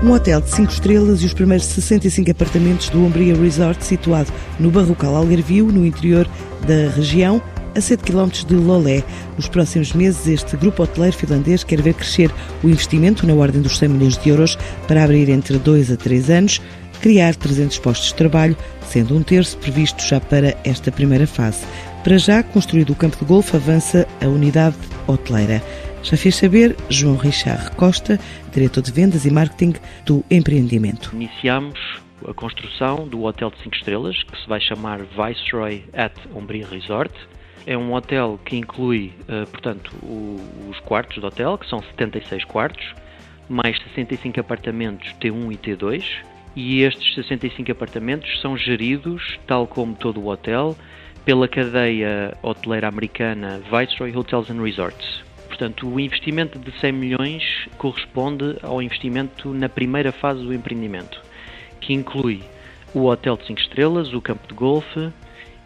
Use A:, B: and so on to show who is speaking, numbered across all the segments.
A: Um hotel de 5 estrelas e os primeiros 65 apartamentos do Umbria Resort, situado no Barrocal Algarvio, no interior da região, a 7 km de Lolé. Nos próximos meses, este grupo hoteleiro finlandês quer ver crescer o investimento na ordem dos 100 milhões de euros para abrir entre 2 a 3 anos, criar 300 postos de trabalho, sendo um terço previsto já para esta primeira fase. Para já, construído o campo de golfe, avança a unidade hoteleira. Já fez saber João Richard Costa, diretor de vendas e marketing do empreendimento.
B: Iniciamos a construção do hotel de 5 estrelas, que se vai chamar Viceroy at Umbria Resort. É um hotel que inclui, uh, portanto, os quartos do hotel, que são 76 quartos, mais 65 apartamentos T1 e T2, e estes 65 apartamentos são geridos, tal como todo o hotel, pela cadeia hoteleira americana Viceroy Hotels and Resorts. Portanto, o investimento de 100 milhões corresponde ao investimento na primeira fase do empreendimento, que inclui o hotel de 5 estrelas, o campo de golfe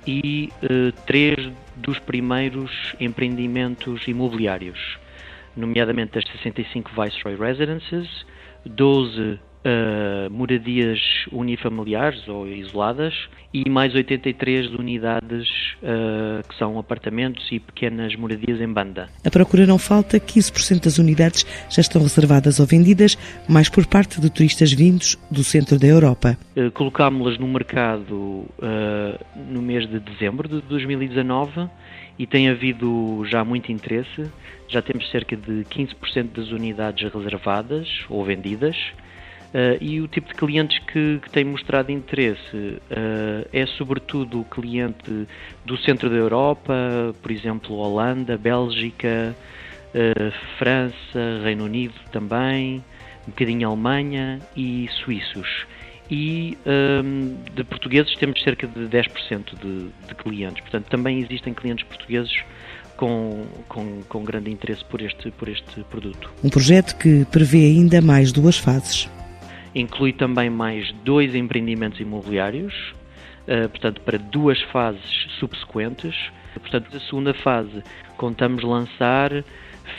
B: e eh, três dos primeiros empreendimentos imobiliários, nomeadamente as 65 Viceroy Residences, 12 uh, moradias unifamiliares ou isoladas e mais 83 unidades uh, que são apartamentos e pequenas moradias em banda.
A: A procura não falta, 15% das unidades já estão reservadas ou vendidas, mais por parte de turistas vindos do centro da Europa.
B: Uh, Colocámos-las no mercado no mês de dezembro de 2019 e tem havido já muito interesse. Já temos cerca de 15% das unidades reservadas ou vendidas Uh, e o tipo de clientes que, que tem mostrado interesse uh, é sobretudo o cliente do centro da Europa, por exemplo, Holanda, Bélgica, uh, França, Reino Unido também, um bocadinho Alemanha e suíços. E um, de portugueses temos cerca de 10% de, de clientes. Portanto, também existem clientes portugueses com, com, com, grande interesse por este, por este produto.
A: Um projeto que prevê ainda mais duas fases
B: inclui também mais dois empreendimentos imobiliários, uh, portanto, para duas fases subsequentes. Portanto, a segunda fase contamos lançar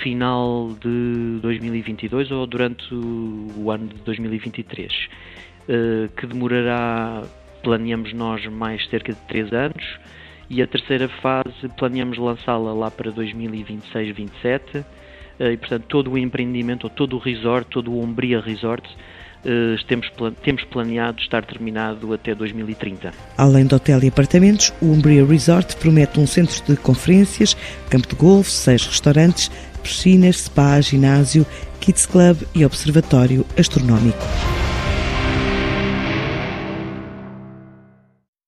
B: final de 2022 ou durante o ano de 2023, uh, eh, que demorará, planeamos nós, mais cerca de 3 anos. E a terceira fase planeamos lançá-la lá para 2026-27 eh, e portanto todo o empreendimento, ou todo o resort, todo o Umbria Resort eh, temos, temos planeado estar terminado até 2030.
A: Além de hotel e apartamentos, o Umbria Resort promete um centro de conferências, campo de golfe, seis restaurantes, piscinas, spa, ginásio, kids club e observatório astronómico.